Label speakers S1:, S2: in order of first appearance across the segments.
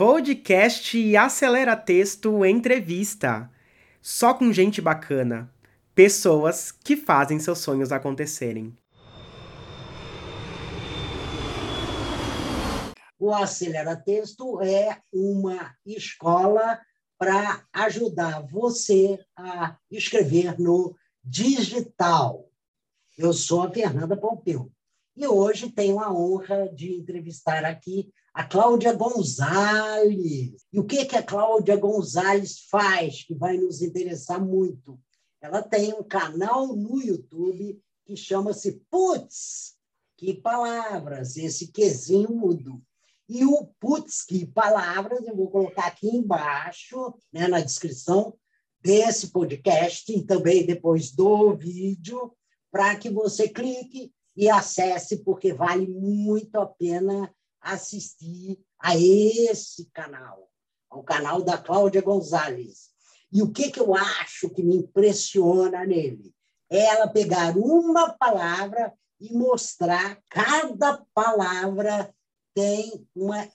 S1: Podcast Acelera Texto Entrevista. Só com gente bacana. Pessoas que fazem seus sonhos acontecerem.
S2: O Acelera Texto é uma escola para ajudar você a escrever no digital. Eu sou a Fernanda Pompeu e hoje tenho a honra de entrevistar aqui a Cláudia Gonzalez. E o que, que a Cláudia Gonzalez faz que vai nos interessar muito? Ela tem um canal no YouTube que chama-se Putz, que palavras, esse quezinho mudo. E o Putz, que palavras, eu vou colocar aqui embaixo, né, na descrição desse podcast e também depois do vídeo, para que você clique e acesse, porque vale muito a pena assistir a esse canal, ao canal da Cláudia Gonzalez. E o que, que eu acho que me impressiona nele? É ela pegar uma palavra e mostrar cada palavra tem uma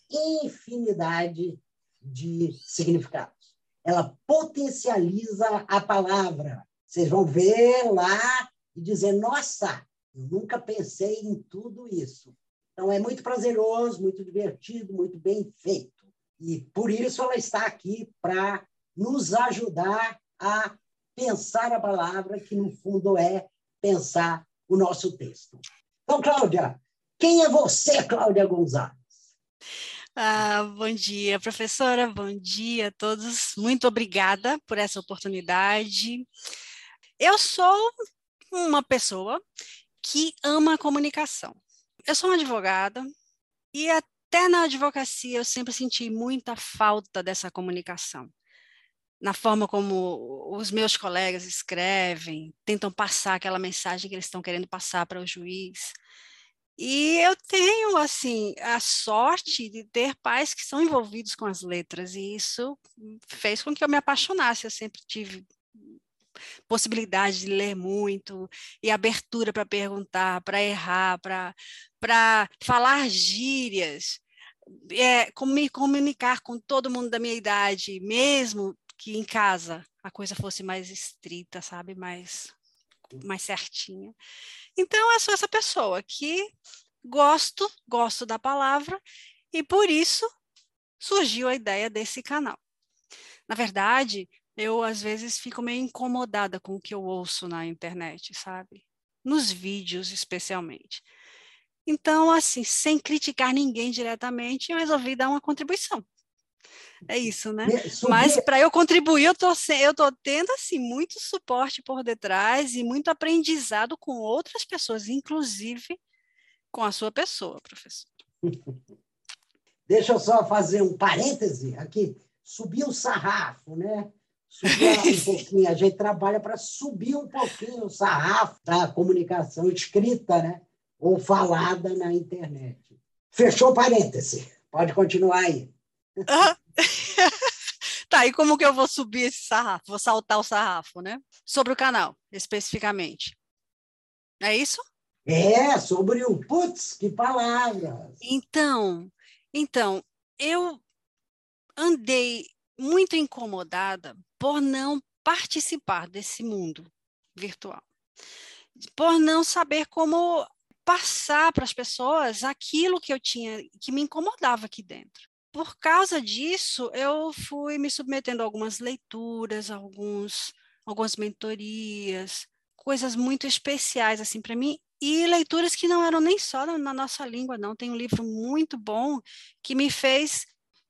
S2: infinidade de significados. Ela potencializa a palavra. Vocês vão ver lá e dizer: nossa, eu nunca pensei em tudo isso. Então, é muito prazeroso, muito divertido, muito bem feito. E por isso ela está aqui para nos ajudar a pensar a palavra, que no fundo é pensar o nosso texto. Então, Cláudia, quem é você, Cláudia Gonzalez?
S3: Ah, bom dia, professora, bom dia a todos. Muito obrigada por essa oportunidade. Eu sou uma pessoa que ama a comunicação eu sou uma advogada e até na advocacia eu sempre senti muita falta dessa comunicação. Na forma como os meus colegas escrevem, tentam passar aquela mensagem que eles estão querendo passar para o juiz. E eu tenho, assim, a sorte de ter pais que são envolvidos com as letras, e isso fez com que eu me apaixonasse. Eu sempre tive possibilidade de ler muito e abertura para perguntar, para errar, para falar gírias, é, me comunicar com todo mundo da minha idade, mesmo que em casa a coisa fosse mais estrita, sabe, mais mais certinha. Então eu sou essa pessoa que gosto, gosto da palavra e por isso surgiu a ideia desse canal. Na verdade, eu às vezes fico meio incomodada com o que eu ouço na internet, sabe? Nos vídeos, especialmente. Então, assim, sem criticar ninguém diretamente, eu resolvi dar uma contribuição. É isso, né? Mas para eu contribuir, eu tô, eu tô tendo assim muito suporte por detrás e muito aprendizado com outras pessoas, inclusive com a sua pessoa, professor.
S2: Deixa eu só fazer um parêntese aqui. Subiu o sarrafo, né? Subir um pouquinho. A gente trabalha para subir um pouquinho o sarrafo da comunicação escrita, né? Ou falada na internet. Fechou parêntese. Pode continuar aí.
S3: tá, e como que eu vou subir esse sarrafo? Vou saltar o sarrafo, né? Sobre o canal, especificamente. É isso?
S2: É, sobre o putz, que palavras.
S3: Então, então, eu andei muito incomodada por não participar desse mundo virtual, por não saber como passar para as pessoas aquilo que eu tinha, que me incomodava aqui dentro. Por causa disso, eu fui me submetendo a algumas leituras, alguns, algumas mentorias, coisas muito especiais assim para mim e leituras que não eram nem só na, nossa língua, não. Tem um livro muito bom que me fez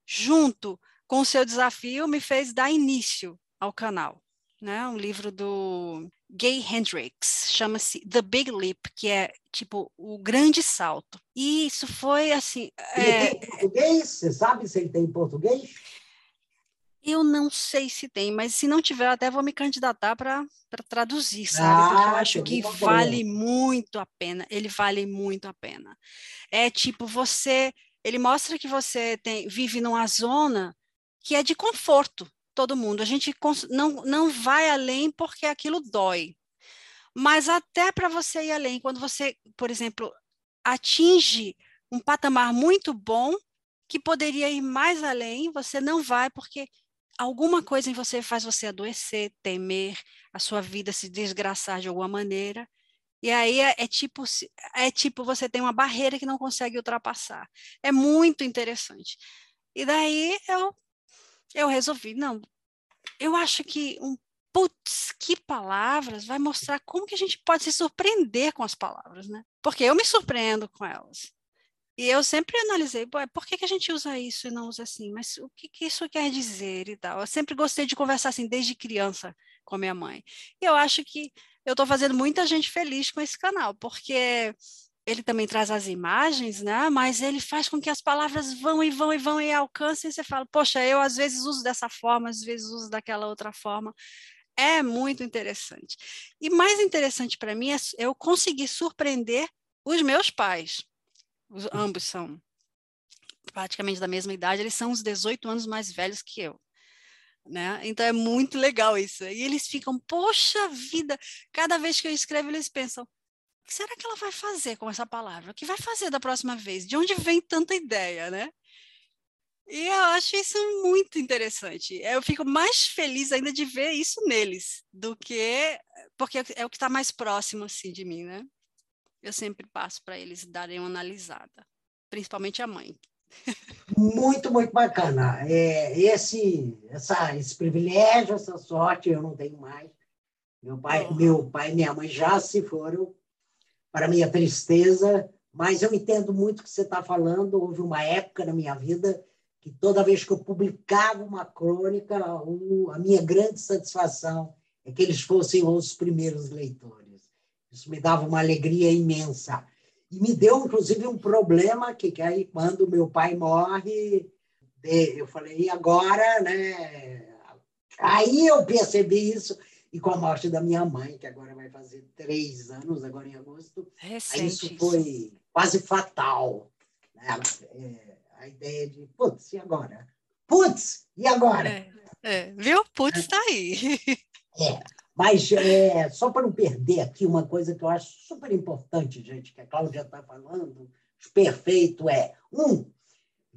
S3: junto com o seu desafio, me fez dar início ao canal. Né? Um livro do Gay Hendricks, chama-se The Big Leap, que é tipo o grande salto. E isso foi assim.
S2: Ele é... tem português? Você sabe se ele tem português?
S3: Eu não sei se tem, mas se não tiver, até vou me candidatar para traduzir, sabe? Ah, Porque eu acho que vale muito a pena. Ele vale muito a pena. É tipo, você. Ele mostra que você tem, vive numa zona que é de conforto, todo mundo. A gente não, não vai além porque aquilo dói. Mas até para você ir além, quando você, por exemplo, atinge um patamar muito bom, que poderia ir mais além, você não vai porque alguma coisa em você faz você adoecer, temer, a sua vida se desgraçar de alguma maneira. E aí é, é, tipo é tipo você tem uma barreira que não consegue ultrapassar. É muito interessante. E daí eu eu resolvi, não, eu acho que um putz, que palavras vai mostrar como que a gente pode se surpreender com as palavras, né? Porque eu me surpreendo com elas. E eu sempre analisei, por que, que a gente usa isso e não usa assim? Mas o que, que isso quer dizer e tal? Eu sempre gostei de conversar assim desde criança com a minha mãe. E eu acho que eu estou fazendo muita gente feliz com esse canal, porque ele também traz as imagens, né? Mas ele faz com que as palavras vão e vão e vão e alcancem. E você fala, poxa, eu às vezes uso dessa forma, às vezes uso daquela outra forma. É muito interessante. E mais interessante para mim é eu conseguir surpreender os meus pais. Os, ambos são praticamente da mesma idade, eles são uns 18 anos mais velhos que eu. Né? Então é muito legal isso. E eles ficam, poxa vida, cada vez que eu escrevo, eles pensam: que será que ela vai fazer com essa palavra? O que vai fazer da próxima vez? De onde vem tanta ideia, né? E eu acho isso muito interessante. Eu fico mais feliz ainda de ver isso neles do que porque é o que está mais próximo assim de mim, né? Eu sempre passo para eles darem uma analisada, principalmente a mãe,
S2: muito, muito bacana. É, esse, essa, esse privilégio, essa sorte eu não tenho mais. Meu pai, uhum. meu pai e minha mãe já se foram, para minha tristeza, mas eu entendo muito o que você está falando. Houve uma época na minha vida que toda vez que eu publicava uma crônica, a minha grande satisfação é que eles fossem os primeiros leitores. Isso me dava uma alegria imensa. E me deu, inclusive, um problema que, que aí, quando meu pai morre, eu falei, e agora, né? Aí eu percebi isso, e com a morte da minha mãe, que agora vai fazer três anos, agora em agosto,
S3: Recente.
S2: isso foi quase fatal. Né? É, a ideia de, putz, e agora? Putz, e agora?
S3: É, é. Viu? Putz, está aí.
S2: É. Mas é, só para não perder aqui uma coisa que eu acho super importante, gente, que a Cláudia está falando, perfeito é, um,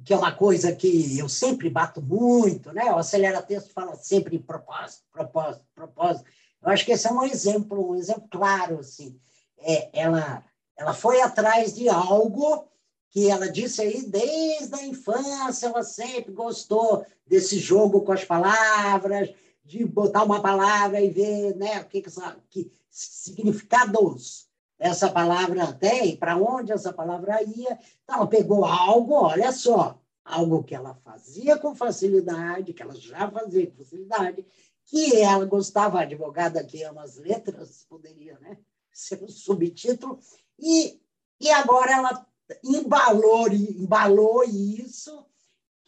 S2: que é uma coisa que eu sempre bato muito, né? O Acelera Texto fala sempre em propósito, propósito, propósito. Eu acho que esse é um exemplo, um exemplo claro, assim. É, ela, ela foi atrás de algo que ela disse aí desde a infância, ela sempre gostou desse jogo com as palavras, de botar uma palavra e ver né, o que, que, que significados essa palavra tem, para onde essa palavra ia. Então, ela pegou algo, olha só, algo que ela fazia com facilidade, que ela já fazia com facilidade, que ela gostava, a advogada que ama as letras, poderia né, ser um subtítulo, e, e agora ela embalou, embalou isso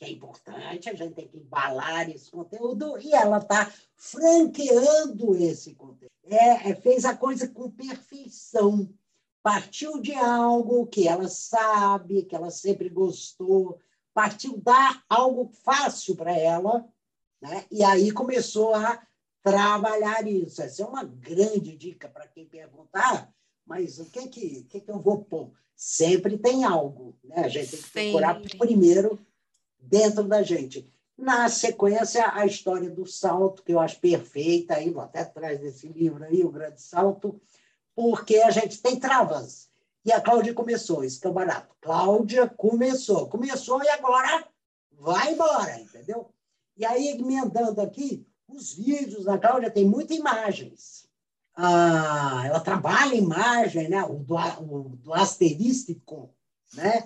S2: que é importante, a gente tem que embalar esse conteúdo, e ela está franqueando esse conteúdo. É, é, fez a coisa com perfeição. Partiu de algo que ela sabe, que ela sempre gostou, partiu dar algo fácil para ela, né? e aí começou a trabalhar isso. Essa é uma grande dica para quem perguntar, mas o que, que, que, que eu vou pôr? Sempre tem algo. Né? A gente tem que procurar primeiro dentro da gente. Na sequência, a história do salto, que eu acho perfeita, aí vou até atrás desse livro aí, O Grande Salto, porque a gente tem travas. E a Cláudia começou, isso que é barato. Cláudia começou, começou e agora vai embora, entendeu? E aí, emendando aqui, os vídeos da Cláudia tem muitas imagens. Ah, ela trabalha imagem, né? o, do, o do asterístico, né?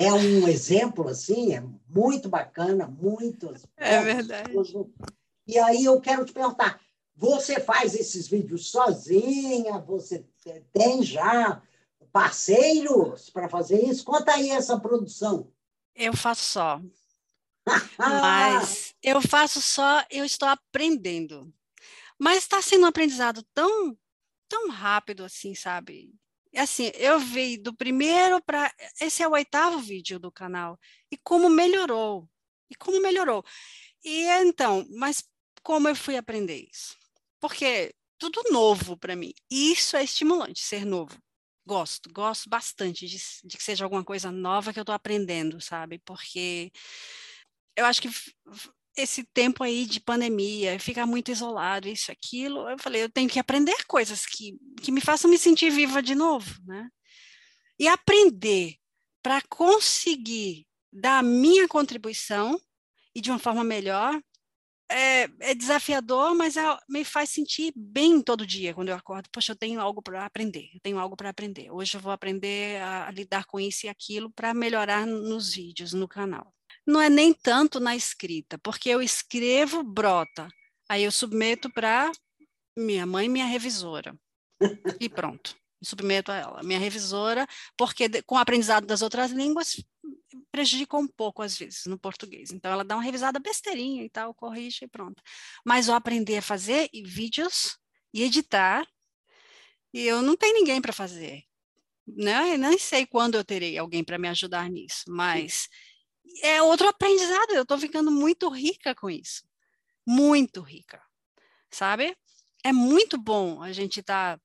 S2: É um exemplo assim, é muito bacana, muito.
S3: É verdade.
S2: E aí eu quero te perguntar, você faz esses vídeos sozinha? Você tem já parceiros para fazer isso? Conta aí essa produção.
S3: Eu faço só. Mas eu faço só, eu estou aprendendo. Mas está sendo um aprendizado tão, tão rápido assim, sabe? Assim, eu vi do primeiro para. Esse é o oitavo vídeo do canal. E como melhorou. E como melhorou. E então, mas como eu fui aprender isso? Porque tudo novo para mim. Isso é estimulante, ser novo. Gosto, gosto bastante de, de que seja alguma coisa nova que eu estou aprendendo, sabe? Porque eu acho que esse tempo aí de pandemia, ficar muito isolado, isso, aquilo, eu falei, eu tenho que aprender coisas que, que me façam me sentir viva de novo, né? E aprender para conseguir dar a minha contribuição e de uma forma melhor é, é, desafiador, mas é, me faz sentir bem todo dia quando eu acordo. Poxa, eu tenho algo para aprender, eu tenho algo para aprender. Hoje eu vou aprender a, a lidar com isso e aquilo para melhorar nos vídeos, no canal. Não é nem tanto na escrita, porque eu escrevo, brota. Aí eu submeto para minha mãe, minha revisora. E pronto. Submeto a ela, minha revisora, porque com o aprendizado das outras línguas prejudica um pouco às vezes no português. Então ela dá uma revisada besteirinha e tal, corrige e pronto. Mas eu aprendi a fazer vídeos e editar, e eu não tenho ninguém para fazer. Né? Eu nem sei quando eu terei alguém para me ajudar nisso, mas é outro aprendizado. Eu estou ficando muito rica com isso. Muito rica. Sabe? É muito bom a gente estar tá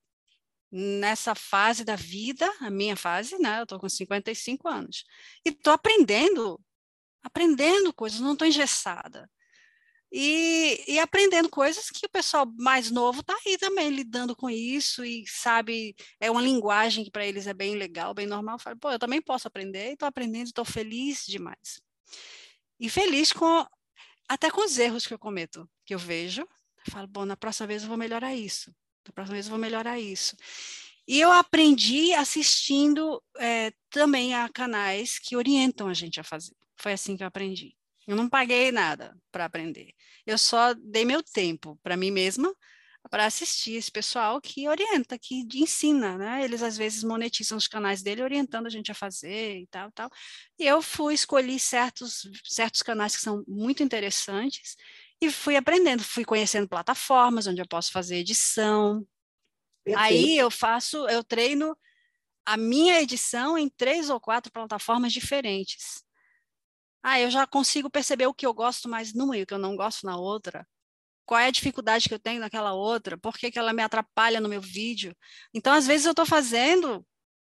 S3: nessa fase da vida, a minha fase, né? Eu estou com 55 anos. E estou aprendendo, aprendendo coisas, não estou engessada. E, e, aprendendo coisas que o pessoal mais novo está aí também lidando com isso e sabe, é uma linguagem que para eles é bem legal, bem normal. Eu falo, pô, eu também posso aprender, estou aprendendo, estou feliz demais. E feliz com até com os erros que eu cometo, que eu vejo. Eu falo, bom, na próxima vez eu vou melhorar isso. Na próxima vez eu vou melhorar isso. E eu aprendi assistindo é, também a canais que orientam a gente a fazer. Foi assim que eu aprendi. Eu não paguei nada para aprender. Eu só dei meu tempo para mim mesma para assistir esse pessoal que orienta, que ensina, né? Eles às vezes monetizam os canais dele orientando a gente a fazer e tal, tal. E eu fui escolhi certos certos canais que são muito interessantes e fui aprendendo, fui conhecendo plataformas onde eu posso fazer edição. Perfeito. Aí eu faço, eu treino a minha edição em três ou quatro plataformas diferentes. Ah, eu já consigo perceber o que eu gosto mais numa e o que eu não gosto na outra. Qual é a dificuldade que eu tenho naquela outra? Por que, que ela me atrapalha no meu vídeo? Então, às vezes, eu estou fazendo,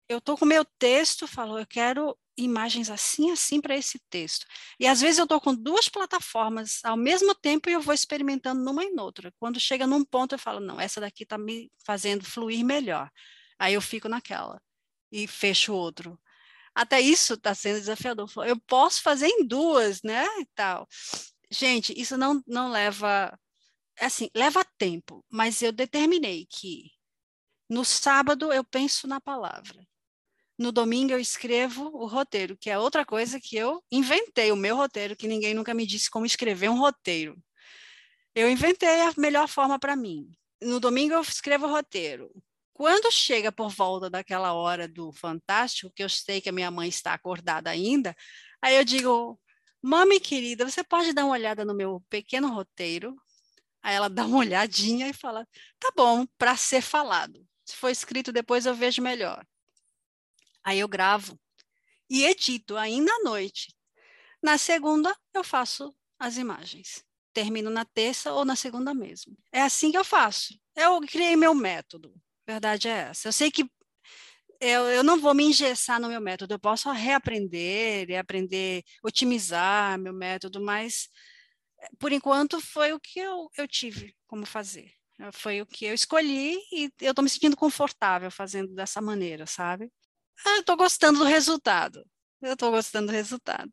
S3: eu estou com o meu texto, falo, eu quero imagens assim, assim para esse texto. E às vezes eu estou com duas plataformas ao mesmo tempo e eu vou experimentando numa e noutra. Quando chega num ponto, eu falo, não, essa daqui está me fazendo fluir melhor. Aí eu fico naquela e fecho outro até isso está sendo desafiador. Eu posso fazer em duas, né? E tal. Gente, isso não, não leva. Assim, leva tempo, mas eu determinei que no sábado eu penso na palavra. No domingo eu escrevo o roteiro, que é outra coisa que eu inventei, o meu roteiro, que ninguém nunca me disse como escrever um roteiro. Eu inventei a melhor forma para mim. No domingo eu escrevo o roteiro. Quando chega por volta daquela hora do Fantástico, que eu sei que a minha mãe está acordada ainda, aí eu digo, mami querida, você pode dar uma olhada no meu pequeno roteiro? Aí ela dá uma olhadinha e fala, tá bom, para ser falado. Se for escrito depois eu vejo melhor. Aí eu gravo e edito ainda à noite. Na segunda eu faço as imagens. Termino na terça ou na segunda mesmo. É assim que eu faço. Eu criei meu método verdade é essa. Eu sei que eu, eu não vou me engessar no meu método, eu posso reaprender e aprender, otimizar meu método, mas por enquanto foi o que eu, eu tive como fazer. Foi o que eu escolhi e eu estou me sentindo confortável fazendo dessa maneira, sabe? Ah, eu estou gostando do resultado. Eu estou gostando do resultado.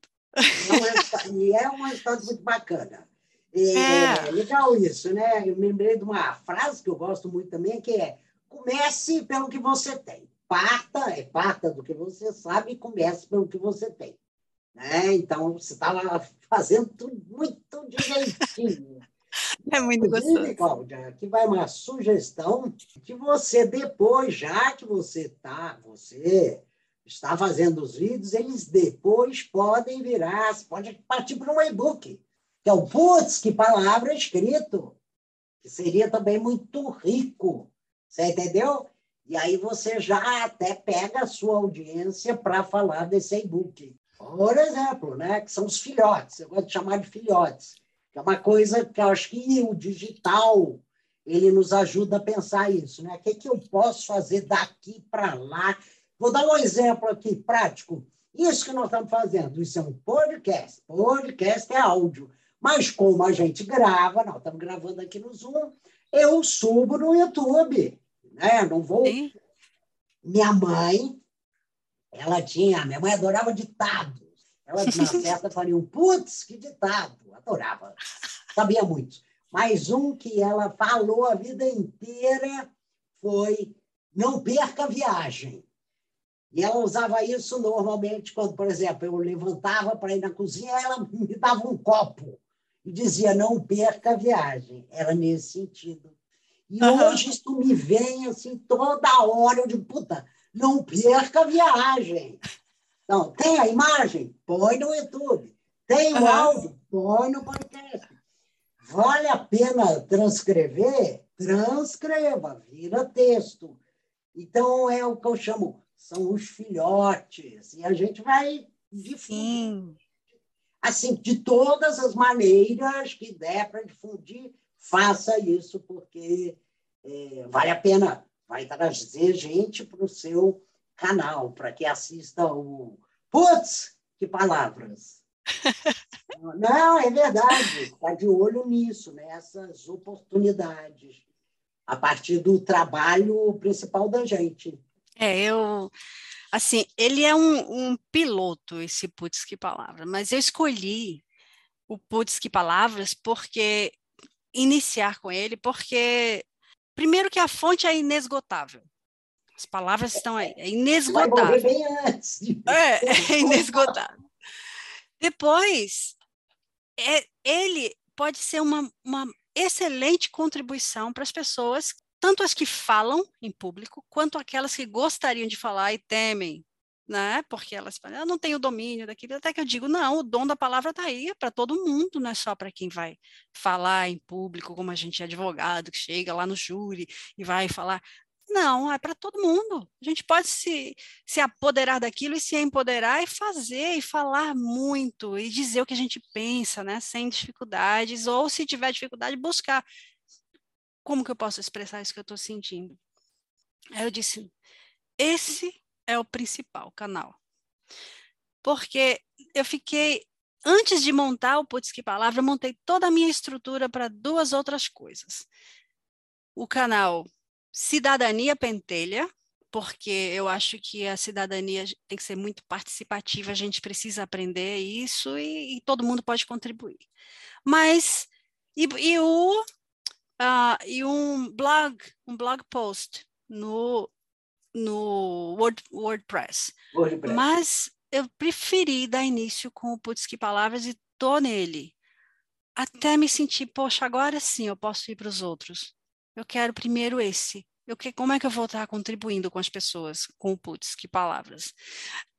S2: E é um resultado muito bacana. É, é, legal isso, né? Eu me lembrei de uma frase que eu gosto muito também, que é comece pelo que você tem. Parta, é parta do que você sabe e comece pelo que você tem. Né? Então, você está lá fazendo tudo muito direitinho.
S3: É muito gostoso.
S2: Cláudia, aqui vai uma sugestão que você depois, já que você está, você está fazendo os vídeos, eles depois podem virar, pode partir para um e-book, que é o Putz, que palavra escrito, que seria também muito rico você entendeu? E aí você já até pega a sua audiência para falar desse e-book. Por exemplo, né, que são os filhotes, eu gosto de chamar de filhotes, que é uma coisa que eu acho que o digital ele nos ajuda a pensar isso, né? O que, que eu posso fazer daqui para lá? Vou dar um exemplo aqui prático. Isso que nós estamos fazendo, isso é um podcast. Podcast é áudio. Mas como a gente grava, nós estamos gravando aqui no Zoom, eu subo no YouTube. Né? Não vou. Sim. Minha mãe, ela tinha, minha mãe adorava ditados. Ela, na certa, faria um putz, que ditado. Adorava. Sabia muito. Mas um que ela falou a vida inteira foi não perca a viagem. E ela usava isso normalmente quando, por exemplo, eu levantava para ir na cozinha, ela me dava um copo e dizia não perca a viagem. Era nesse sentido. E uhum. hoje isso me vem assim toda hora, eu digo, puta, não perca a viagem. Então, tem a imagem? Põe no YouTube. Tem o uhum. áudio? Põe no podcast. Vale a pena transcrever? Transcreva, vira texto. Então, é o que eu chamo, são os filhotes. E a gente vai difundir. Assim, de todas as maneiras que der para difundir, faça isso, porque é, vale a pena. Vai trazer gente para o seu canal, para que assista o. Putz, que palavras! Não, é verdade. Está de olho nisso, nessas oportunidades, a partir do trabalho principal da gente.
S3: É, eu. Assim, ele é um, um piloto, esse Putz que Palavra, mas eu escolhi o Putz que Palavras porque iniciar com ele, porque primeiro que a fonte é inesgotável. As palavras estão aí, é inesgotável. Bem antes. É, é inesgotável. Depois, é, ele pode ser uma, uma excelente contribuição para as pessoas, tanto as que falam em público, quanto aquelas que gostariam de falar e temem, né? Porque elas falam, eu não tenho domínio daquilo. Até que eu digo, não, o dom da palavra está aí, é para todo mundo, não é só para quem vai falar em público, como a gente é advogado, que chega lá no júri e vai falar. Não, é para todo mundo. A gente pode se, se apoderar daquilo e se empoderar e fazer e falar muito e dizer o que a gente pensa, né, sem dificuldades, ou se tiver dificuldade, buscar como que eu posso expressar isso que eu estou sentindo. Aí eu disse: esse é o principal canal. Porque eu fiquei, antes de montar o Putz Que Palavra, eu montei toda a minha estrutura para duas outras coisas. O canal Cidadania Pentelha, porque eu acho que a cidadania tem que ser muito participativa, a gente precisa aprender isso e, e todo mundo pode contribuir. Mas, e, e o, uh, e um blog, um blog post no, no Word, WordPress. WordPress. Mas eu preferi dar início com o Putz Que Palavras e tô nele. Até me sentir, poxa, agora sim eu posso ir para os outros eu quero primeiro esse. Eu que, como é que eu vou estar contribuindo com as pessoas, com o putz, que palavras?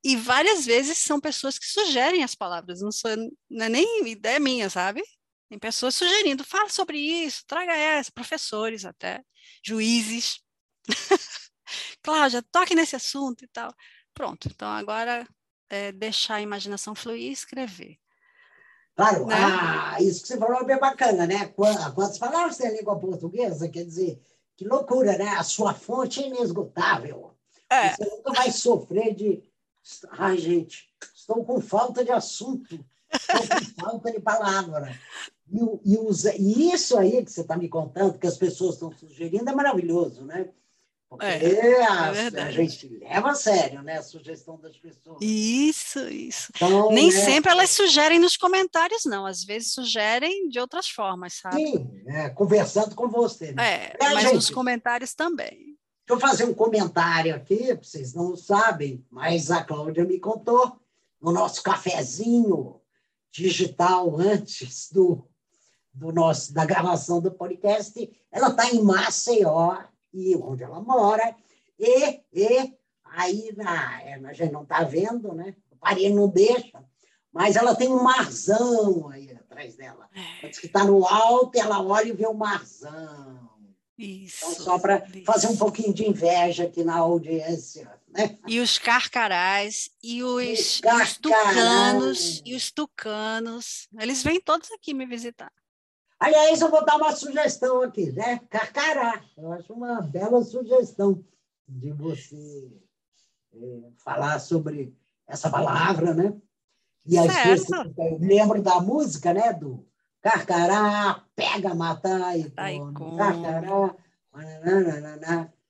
S3: E várias vezes são pessoas que sugerem as palavras, não, sou, não é nem ideia minha, sabe? Tem pessoas sugerindo, fala sobre isso, traga essa, professores até, juízes. Cláudia, toque nesse assunto e tal. Pronto, então agora é deixar a imaginação fluir e escrever.
S2: Claro, né? ah, isso que você falou é bem bacana, né? Quantas palavras tem a língua portuguesa? Quer dizer, que loucura, né? A sua fonte é inesgotável. É. Você nunca vai sofrer de. Ai, gente, estou com falta de assunto, estou com falta de palavra. E, e, e isso aí que você está me contando, que as pessoas estão sugerindo, é maravilhoso, né? Porque é, a, é a, gente leva a sério né, a sugestão das pessoas.
S3: Isso, isso. Então, Nem né, sempre elas sugerem nos comentários, não. Às vezes sugerem de outras formas, sabe?
S2: Sim, é, conversando com você.
S3: Né? É, é mas gente, nos comentários também.
S2: Deixa eu fazer um comentário aqui, vocês não sabem, mas a Cláudia me contou no nosso cafezinho digital antes do, do nosso, da gravação do podcast. Ela está em Maceió, e onde ela mora, e, e aí na, é, a gente não está vendo, né? O parede não deixa, mas ela tem um marzão aí atrás dela. É. Diz que está no alto ela olha e vê o marzão. Isso. Então, só para fazer um pouquinho de inveja aqui na audiência. Né?
S3: E os carcarás, e os, os tucanos, e os tucanos. Eles vêm todos aqui me visitar.
S2: Aliás, eu vou dar uma sugestão aqui, né? Carcará. Eu acho uma bela sugestão de você é, falar sobre essa palavra, né? E às vezes eu lembro da música, né? Do Carcará, pega, mata e Carcará.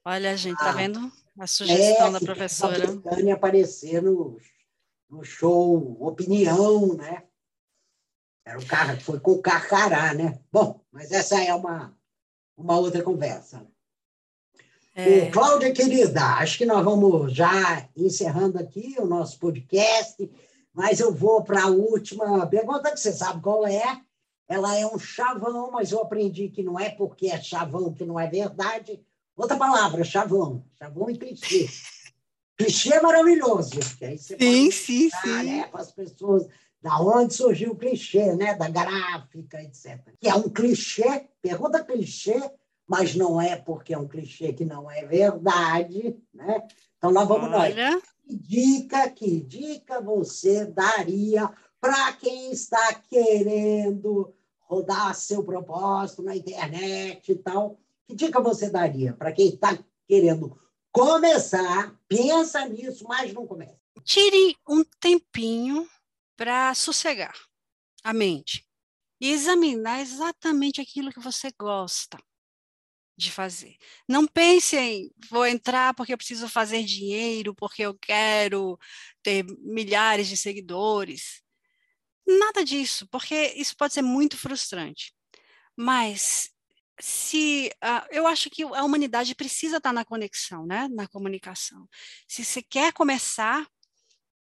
S3: Olha, a gente, tá ah, vendo a sugestão é, da professora?
S2: A aparecer no, no show Opinião, né? Era o cara, foi com o Carcará, né? Bom, mas essa é uma, uma outra conversa. É... Cláudia, querida, acho que nós vamos já encerrando aqui o nosso podcast, mas eu vou para a última pergunta, que você sabe qual é. Ela é um chavão, mas eu aprendi que não é porque é chavão que não é verdade. Outra palavra, chavão. Chavão e clichê. clichê é maravilhoso. Aí você
S3: sim, sim, sim.
S2: Né, para as pessoas da onde surgiu o clichê, né? da gráfica, etc. Que é um clichê, pergunta clichê, mas não é porque é um clichê que não é verdade. Né? Então, nós vamos Olha. nós. Que dica, que dica você daria para quem está querendo rodar seu propósito na internet e tal? Que dica você daria para quem está querendo começar, pensa nisso, mas não começa?
S3: Tire um tempinho para sossegar a mente e examinar exatamente aquilo que você gosta de fazer. Não pense em vou entrar porque eu preciso fazer dinheiro, porque eu quero ter milhares de seguidores. Nada disso, porque isso pode ser muito frustrante. Mas se uh, eu acho que a humanidade precisa estar na conexão, né? na comunicação. Se você quer começar,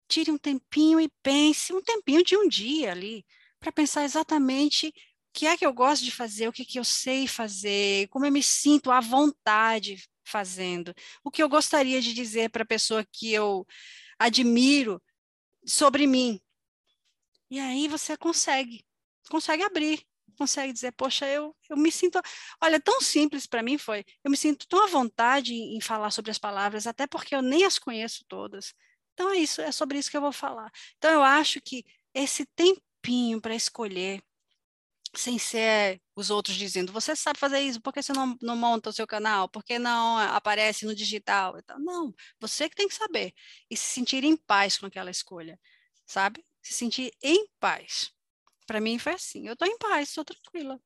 S3: tire um tempinho e pense, um tempinho de um dia ali, para pensar exatamente o que é que eu gosto de fazer, o que, que eu sei fazer, como eu me sinto à vontade fazendo, o que eu gostaria de dizer para a pessoa que eu admiro sobre mim. E aí você consegue, consegue abrir, consegue dizer, poxa, eu, eu me sinto. Olha, tão simples para mim foi. Eu me sinto tão à vontade em, em, falar sobre as palavras, até porque eu nem as conheço todas. Então é isso, é sobre isso que eu vou falar. Então eu acho que esse tempinho para escolher, sem ser os outros dizendo, você sabe fazer isso, por que você não, não monta o seu canal? Por que não aparece no digital? Não, você que tem que saber. E se sentir em paz com aquela escolha, sabe? Se sentir em paz. Para mim foi assim, eu estou em paz, estou tranquila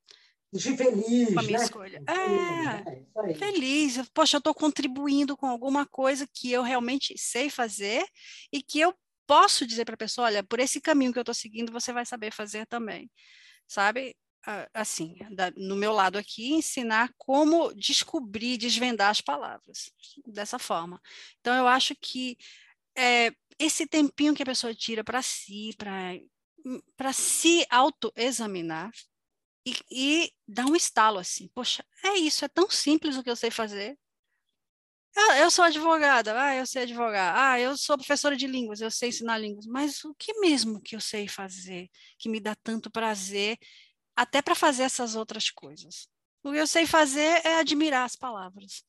S2: de feliz,
S3: com a minha
S2: né?
S3: escolha. É, é feliz. Poxa, eu estou contribuindo com alguma coisa que eu realmente sei fazer e que eu posso dizer para a pessoa, olha, por esse caminho que eu estou seguindo, você vai saber fazer também, sabe? Assim, no meu lado aqui, ensinar como descobrir, desvendar as palavras dessa forma. Então, eu acho que é, esse tempinho que a pessoa tira para si, para para se autoexaminar, e, e dá um estalo assim, poxa, é isso, é tão simples o que eu sei fazer. Ah, eu sou advogada, ah, eu sei advogar, ah, eu sou professora de línguas, eu sei ensinar línguas, mas o que mesmo que eu sei fazer que me dá tanto prazer, até para fazer essas outras coisas? O que eu sei fazer é admirar as palavras.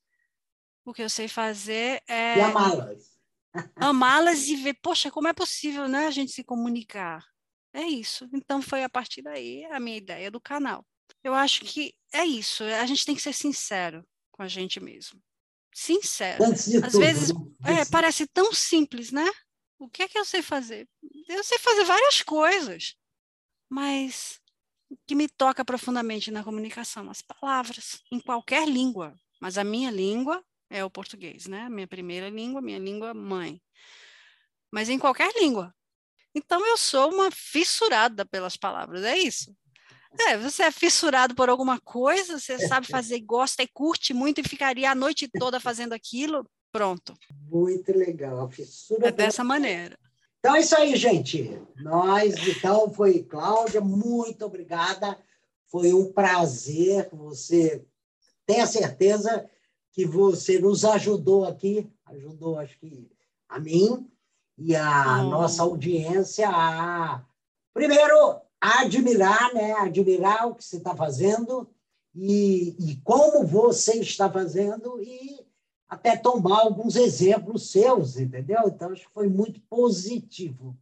S3: O que eu sei fazer é.
S2: E amá-las.
S3: Amá-las e ver, poxa, como é possível né, a gente se comunicar? É isso. Então foi a partir daí a minha ideia do canal. Eu acho que é isso. A gente tem que ser sincero com a gente mesmo. Sincero. Às tudo, vezes né? é, parece tão simples, né? O que é que eu sei fazer? Eu sei fazer várias coisas, mas o que me toca profundamente na comunicação, as palavras, em qualquer língua. Mas a minha língua é o português, né? Minha primeira língua, minha língua mãe. Mas em qualquer língua, então eu sou uma fissurada pelas palavras, é isso. É, você é fissurado por alguma coisa, você sabe fazer, gosta e curte muito e ficaria a noite toda fazendo aquilo, pronto.
S2: Muito legal, fissura.
S3: É dessa maneira.
S2: Então é isso aí, gente. Nós, então, foi Cláudia, muito obrigada. Foi um prazer. Você tenha certeza que você nos ajudou aqui, ajudou, acho que, a mim, e a oh. nossa audiência a, primeiro, admirar, né? admirar o que você está fazendo e, e como você está fazendo e até tomar alguns exemplos seus, entendeu? Então, acho que foi muito positivo.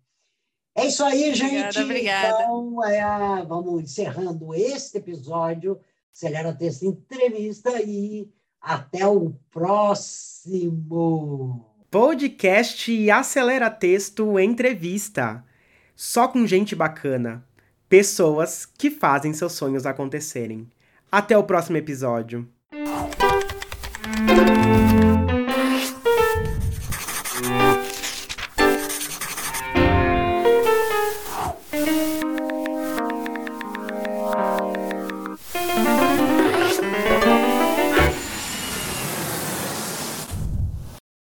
S2: É isso aí, gente.
S3: Obrigada, obrigada.
S2: Então, é, vamos encerrando este episódio. Acelera Texto Entrevista e até o próximo.
S1: Podcast Acelera Texto Entrevista. Só com gente bacana. Pessoas que fazem seus sonhos acontecerem. Até o próximo episódio.